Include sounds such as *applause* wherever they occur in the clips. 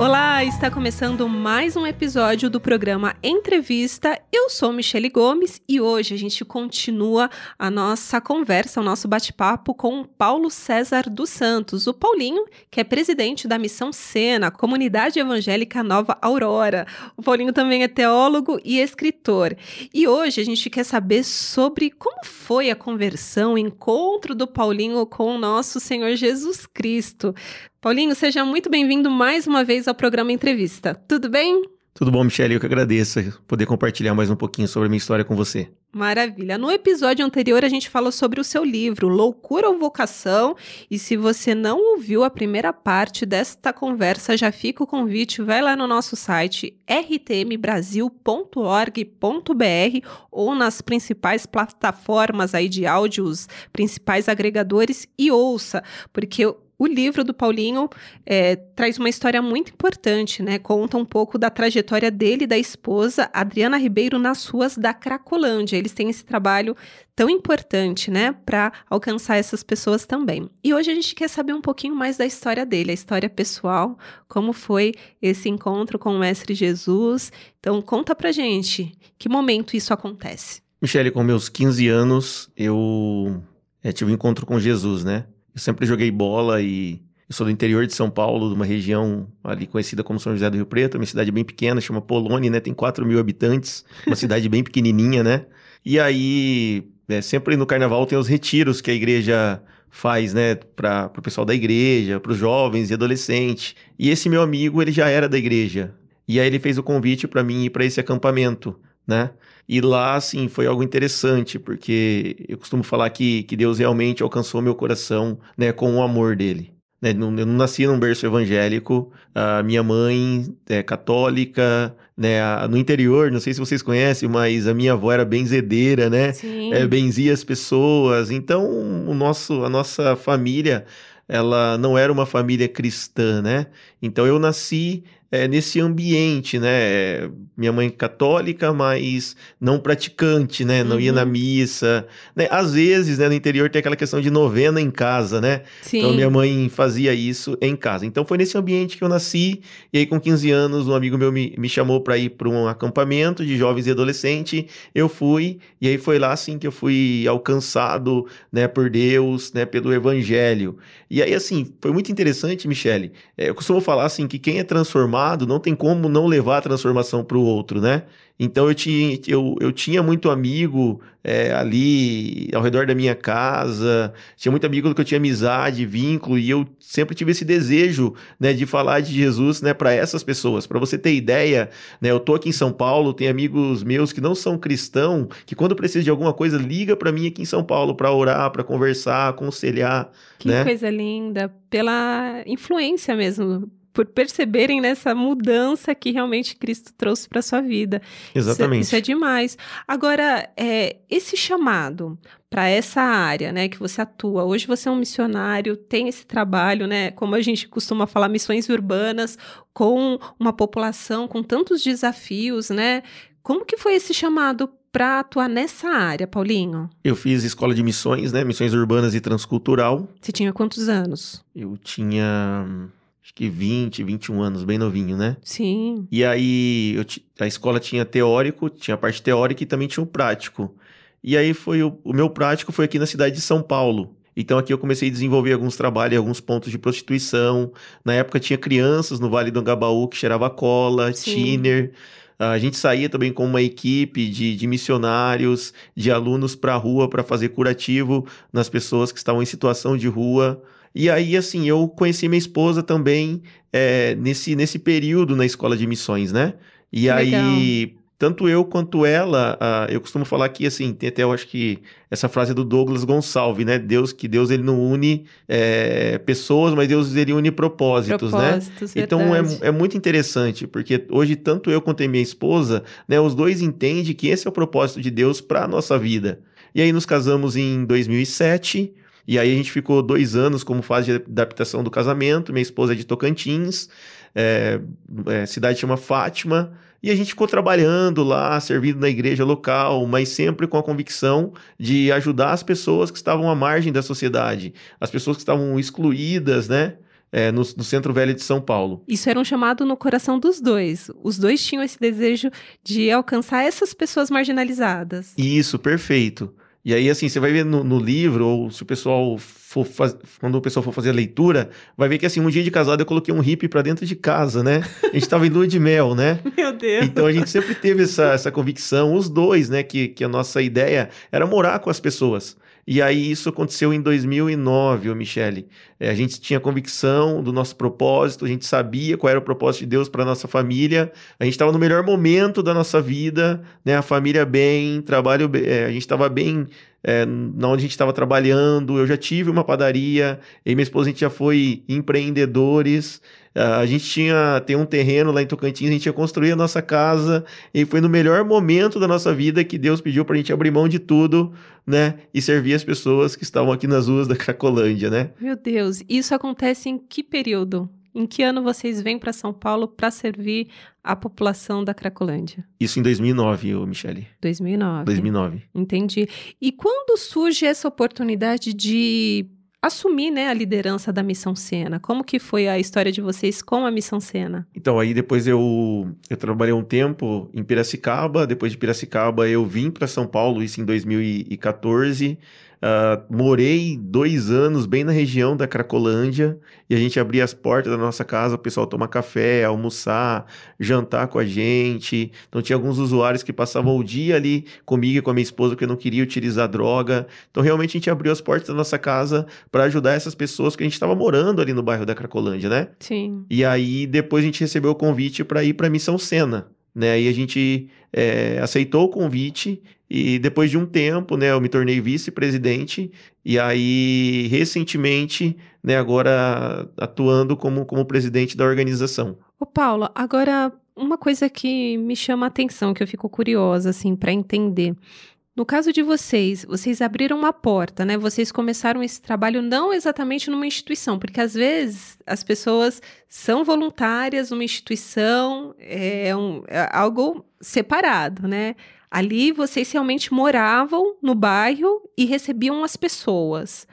Olá, está começando mais um episódio do programa Entrevista. Eu sou Michele Gomes e hoje a gente continua a nossa conversa, o nosso bate-papo com Paulo César dos Santos, o Paulinho, que é presidente da Missão Sena, Comunidade Evangélica Nova Aurora. O Paulinho também é teólogo e escritor. E hoje a gente quer saber sobre como foi a conversão, o encontro do Paulinho com o nosso Senhor Jesus Cristo. Paulinho, seja muito bem-vindo mais uma vez ao programa Entrevista. Tudo bem? Tudo bom, Michelle? Eu que agradeço poder compartilhar mais um pouquinho sobre a minha história com você. Maravilha. No episódio anterior, a gente falou sobre o seu livro, Loucura ou Vocação. E se você não ouviu a primeira parte desta conversa, já fica o convite, vai lá no nosso site rtmbrasil.org.br ou nas principais plataformas aí de áudios, principais agregadores e ouça, porque o livro do Paulinho é, traz uma história muito importante, né? Conta um pouco da trajetória dele e da esposa, Adriana Ribeiro, nas ruas da Cracolândia. Eles têm esse trabalho tão importante, né, para alcançar essas pessoas também. E hoje a gente quer saber um pouquinho mais da história dele, a história pessoal, como foi esse encontro com o Mestre Jesus. Então, conta pra gente, que momento isso acontece? Michele, com meus 15 anos, eu é, tive um encontro com Jesus, né? Eu sempre joguei bola e eu sou do interior de São Paulo, de uma região ali conhecida como São José do Rio Preto, uma cidade bem pequena, chama Polônia, né? Tem 4 mil habitantes, uma cidade bem pequenininha, né? E aí, é, sempre no carnaval tem os retiros que a igreja faz, né, para o pessoal da igreja, para os jovens e adolescentes. E esse meu amigo, ele já era da igreja. E aí ele fez o convite para mim ir para esse acampamento, né? E lá, assim, foi algo interessante, porque eu costumo falar que, que Deus realmente alcançou meu coração, né, com o amor dele. Né, eu não nasci num berço evangélico, a minha mãe é católica, né, no interior, não sei se vocês conhecem, mas a minha avó era benzedeira, né, Sim. é, benzia as pessoas, então o nosso, a nossa família, ela não era uma família cristã, né, então eu nasci é, nesse ambiente, né? Minha mãe católica, mas não praticante, né? Não uhum. ia na uhum. missa. Né? Às vezes, né, no interior tem aquela questão de novena em casa, né? Sim. Então minha mãe fazia isso em casa. Então foi nesse ambiente que eu nasci. E aí, com 15 anos, um amigo meu me, me chamou para ir para um acampamento de jovens e adolescentes. Eu fui, e aí foi lá assim que eu fui alcançado, né, por Deus, né, pelo Evangelho. E aí, assim, foi muito interessante, Michele. É, eu costumo falar assim que quem é transformado transformado, não tem como não levar a transformação para o outro, né? Então eu tinha, eu, eu tinha muito amigo é, ali ao redor da minha casa, tinha muito amigo que eu tinha amizade, vínculo, e eu sempre tive esse desejo né, de falar de Jesus né, para essas pessoas. Para você ter ideia, né, eu tô aqui em São Paulo, tem amigos meus que não são cristãos, que quando precisa de alguma coisa, liga para mim aqui em São Paulo para orar, para conversar, aconselhar. Que né? coisa linda, pela influência mesmo por perceberem nessa mudança que realmente Cristo trouxe para sua vida. Exatamente. Isso, isso, é demais. Agora, é, esse chamado para essa área, né, que você atua. Hoje você é um missionário, tem esse trabalho, né, como a gente costuma falar, missões urbanas com uma população com tantos desafios, né? Como que foi esse chamado para atuar nessa área, Paulinho? Eu fiz escola de missões, né, missões urbanas e transcultural. Você tinha quantos anos? Eu tinha acho que 20, 21 anos, bem novinho, né? Sim. E aí a escola tinha teórico, tinha a parte teórica e também tinha o prático. E aí foi o, o meu prático foi aqui na cidade de São Paulo. Então aqui eu comecei a desenvolver alguns trabalhos, alguns pontos de prostituição. Na época tinha crianças no Vale do Angabaú que cheirava cola, tiner. A gente saía também com uma equipe de, de missionários, de alunos para a rua para fazer curativo nas pessoas que estavam em situação de rua. E aí, assim, eu conheci minha esposa também é, nesse, nesse período na escola de missões, né? E que aí, legal. tanto eu quanto ela, uh, eu costumo falar que, assim, tem até, eu acho que, essa frase do Douglas Gonçalves, né? Deus, que Deus, ele não une é, pessoas, mas Deus, ele une propósitos, né? propósitos né? Então, é, é muito interessante, porque hoje, tanto eu quanto a minha esposa, né? Os dois entendem que esse é o propósito de Deus para a nossa vida. E aí, nos casamos em 2007, e aí a gente ficou dois anos como fase de adaptação do casamento. Minha esposa é de Tocantins, é, é, cidade chama Fátima. E a gente ficou trabalhando lá, servindo na igreja local, mas sempre com a convicção de ajudar as pessoas que estavam à margem da sociedade, as pessoas que estavam excluídas, né? É, no, no, Centro Velho de São Paulo. Isso era um chamado no coração dos dois. Os dois tinham esse desejo de alcançar essas pessoas marginalizadas. Isso, perfeito. E aí, assim, você vai ver no, no livro, ou se o pessoal for faz... quando o pessoal for fazer a leitura, vai ver que, assim, um dia de casado eu coloquei um hippie para dentro de casa, né? A gente tava em lua de mel, né? *laughs* Meu Deus! Então a gente sempre teve essa, essa convicção, os dois, né? Que, que a nossa ideia era morar com as pessoas. E aí isso aconteceu em 2009, ô Michele. É, a gente tinha convicção do nosso propósito, a gente sabia qual era o propósito de Deus para nossa família. A gente estava no melhor momento da nossa vida, né? A família bem, trabalho bem, é, a gente estava bem é, na onde a gente estava trabalhando. Eu já tive uma padaria, e minha esposa a gente já foi empreendedores. A gente tinha tem um terreno lá em Tocantins, a gente ia construir a nossa casa e foi no melhor momento da nossa vida que Deus pediu para a gente abrir mão de tudo, né, e servir as pessoas que estavam aqui nas ruas da Cracolândia, né? Meu Deus, isso acontece em que período? Em que ano vocês vêm para São Paulo para servir a população da Cracolândia? Isso em 2009, ô Michele. 2009. 2009. Entendi. E quando surge essa oportunidade de assumir né, a liderança da Missão Sena. Como que foi a história de vocês com a Missão Sena? Então, aí depois eu, eu trabalhei um tempo em Piracicaba, depois de Piracicaba eu vim para São Paulo, isso em 2014, Uh, morei dois anos bem na região da Cracolândia e a gente abria as portas da nossa casa, o pessoal tomar café, almoçar, jantar com a gente. Então tinha alguns usuários que passavam o dia ali comigo e com a minha esposa porque não queria utilizar droga. Então realmente a gente abriu as portas da nossa casa para ajudar essas pessoas que a gente estava morando ali no bairro da Cracolândia, né? Sim. E aí depois a gente recebeu o convite para ir para a Missão Sena. Né? Aí a gente é, aceitou o convite e depois de um tempo, né, eu me tornei vice-presidente e aí recentemente, né, agora atuando como, como presidente da organização. Ô Paulo, agora uma coisa que me chama a atenção, que eu fico curiosa assim para entender. No caso de vocês, vocês abriram uma porta, né? Vocês começaram esse trabalho não exatamente numa instituição, porque às vezes as pessoas são voluntárias numa instituição, é, um, é algo separado, né? Ali vocês realmente moravam no bairro e recebiam as pessoas.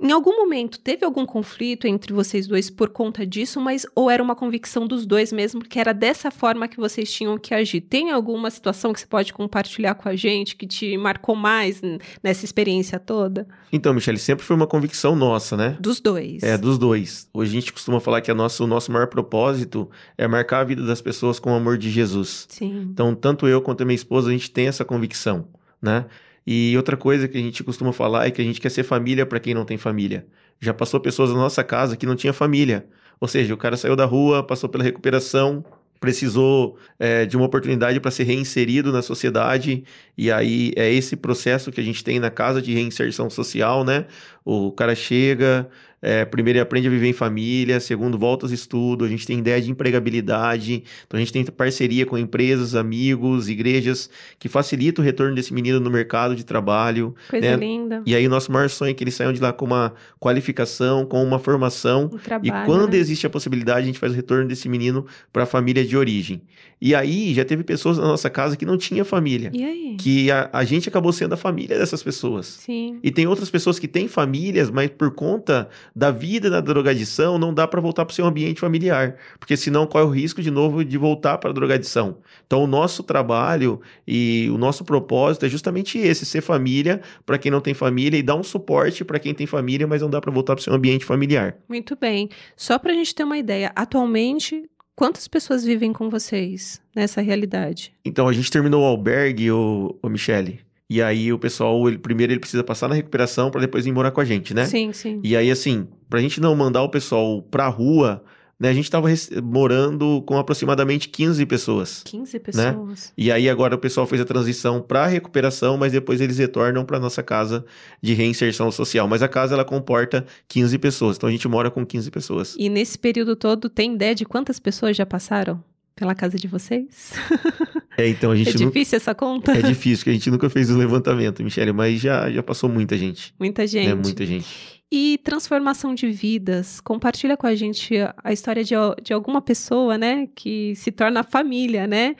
Em algum momento teve algum conflito entre vocês dois por conta disso, mas ou era uma convicção dos dois mesmo, que era dessa forma que vocês tinham que agir? Tem alguma situação que você pode compartilhar com a gente que te marcou mais nessa experiência toda? Então, Michele, sempre foi uma convicção nossa, né? Dos dois. É, dos dois. Hoje a gente costuma falar que a nossa, o nosso maior propósito é marcar a vida das pessoas com o amor de Jesus. Sim. Então, tanto eu quanto a minha esposa, a gente tem essa convicção, né? E outra coisa que a gente costuma falar é que a gente quer ser família para quem não tem família. Já passou pessoas na nossa casa que não tinha família. Ou seja, o cara saiu da rua, passou pela recuperação, precisou é, de uma oportunidade para ser reinserido na sociedade, e aí é esse processo que a gente tem na casa de reinserção social, né? O cara chega, é, primeiro, ele aprende a viver em família. Segundo, volta aos estudos. A gente tem ideia de empregabilidade. Então, a gente tem parceria com empresas, amigos, igrejas que facilita o retorno desse menino no mercado de trabalho. Coisa né? linda. E aí, o nosso maior sonho é que eles saiam de lá com uma qualificação, com uma formação. Um trabalho, e quando né? existe a possibilidade, a gente faz o retorno desse menino para a família de origem. E aí, já teve pessoas na nossa casa que não tinha família. E aí? Que a, a gente acabou sendo a família dessas pessoas. Sim. E tem outras pessoas que têm famílias, mas por conta da vida na drogadição, não dá para voltar para o seu ambiente familiar, porque senão corre o risco de novo de voltar para a drogadição. Então, o nosso trabalho e o nosso propósito é justamente esse: ser família para quem não tem família e dar um suporte para quem tem família, mas não dá para voltar para o seu ambiente familiar. Muito bem. Só para a gente ter uma ideia, atualmente Quantas pessoas vivem com vocês nessa realidade? Então, a gente terminou o albergue, o, o Michele. E aí o pessoal, ele, primeiro ele precisa passar na recuperação para depois vir morar com a gente, né? Sim, sim. E aí, assim, pra gente não mandar o pessoal pra rua, né? A gente tava morando com aproximadamente 15 pessoas. 15 pessoas. Né? E aí agora o pessoal fez a transição pra recuperação, mas depois eles retornam pra nossa casa de reinserção social. Mas a casa, ela comporta 15 pessoas. Então a gente mora com 15 pessoas. E nesse período todo, tem ideia de quantas pessoas já passaram pela casa de vocês? *laughs* É, então a gente. É difícil essa conta? É difícil, que a gente nunca fez o levantamento, Michele, mas já, já passou muita gente. Muita gente. É, muita gente. E transformação de vidas. Compartilha com a gente a história de, de alguma pessoa, né? Que se torna família, né?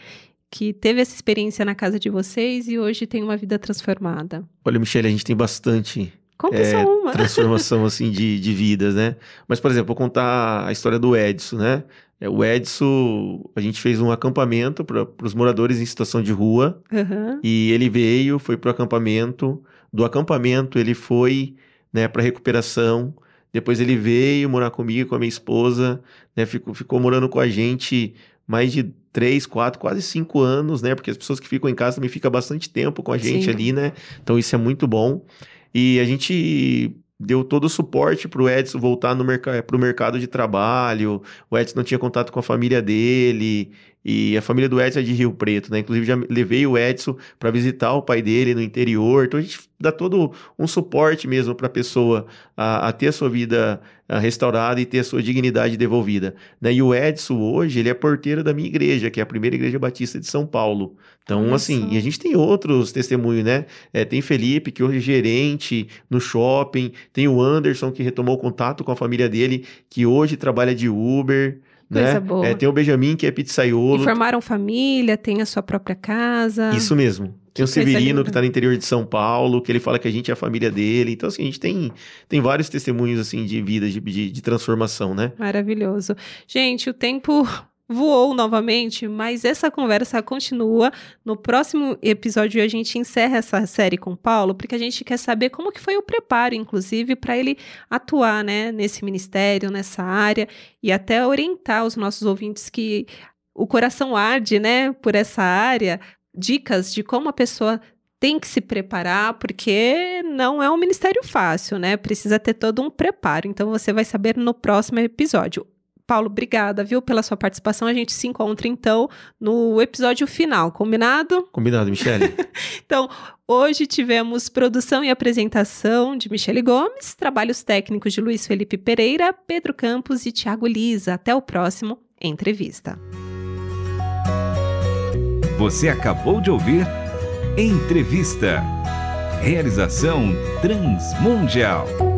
Que teve essa experiência na casa de vocês e hoje tem uma vida transformada. Olha, Michelle, a gente tem bastante é, transformação assim de, de vidas, né? Mas, por exemplo, vou contar a história do Edson, né? É, o Edson, a gente fez um acampamento para os moradores em situação de rua. Uhum. E ele veio, foi para o acampamento. Do acampamento, ele foi né, para recuperação. Depois ele veio morar comigo, com a minha esposa, né? Ficou, ficou morando com a gente mais de três, quatro, quase cinco anos, né? Porque as pessoas que ficam em casa também ficam bastante tempo com a gente Sim. ali, né? Então isso é muito bom. E a gente deu todo o suporte para o Edson voltar no para o mercado de trabalho. O Edson não tinha contato com a família dele. E a família do Edson é de Rio Preto, né? Inclusive, já levei o Edson para visitar o pai dele no interior. Então, a gente dá todo um suporte mesmo para a pessoa a, ter a sua vida a, restaurada e ter a sua dignidade devolvida. Né? E o Edson, hoje, ele é porteiro da minha igreja, que é a primeira igreja batista de São Paulo. Então, Olha assim, só. e a gente tem outros testemunhos, né? É, tem Felipe, que hoje é gerente no shopping. Tem o Anderson, que retomou contato com a família dele, que hoje trabalha de Uber. Coisa né? boa. É, tem o Benjamin, que é pizzaiolo. E formaram família, tem a sua própria casa. Isso mesmo. Tem o Severino, que está no interior de São Paulo, que ele fala que a gente é a família dele. Então, assim, a gente tem, tem vários testemunhos, assim, de vida, de, de, de transformação, né? Maravilhoso. Gente, o tempo voou novamente, mas essa conversa continua. No próximo episódio a gente encerra essa série com o Paulo, porque a gente quer saber como que foi o preparo, inclusive, para ele atuar, né, nesse ministério, nessa área e até orientar os nossos ouvintes que o coração arde, né, por essa área, dicas de como a pessoa tem que se preparar, porque não é um ministério fácil, né? Precisa ter todo um preparo. Então você vai saber no próximo episódio. Paulo, obrigada, viu, pela sua participação. A gente se encontra, então, no episódio final, combinado? Combinado, Michele. *laughs* então, hoje tivemos produção e apresentação de Michele Gomes, trabalhos técnicos de Luiz Felipe Pereira, Pedro Campos e Tiago Lisa. Até o próximo Entrevista. Você acabou de ouvir Entrevista. Realização Transmundial.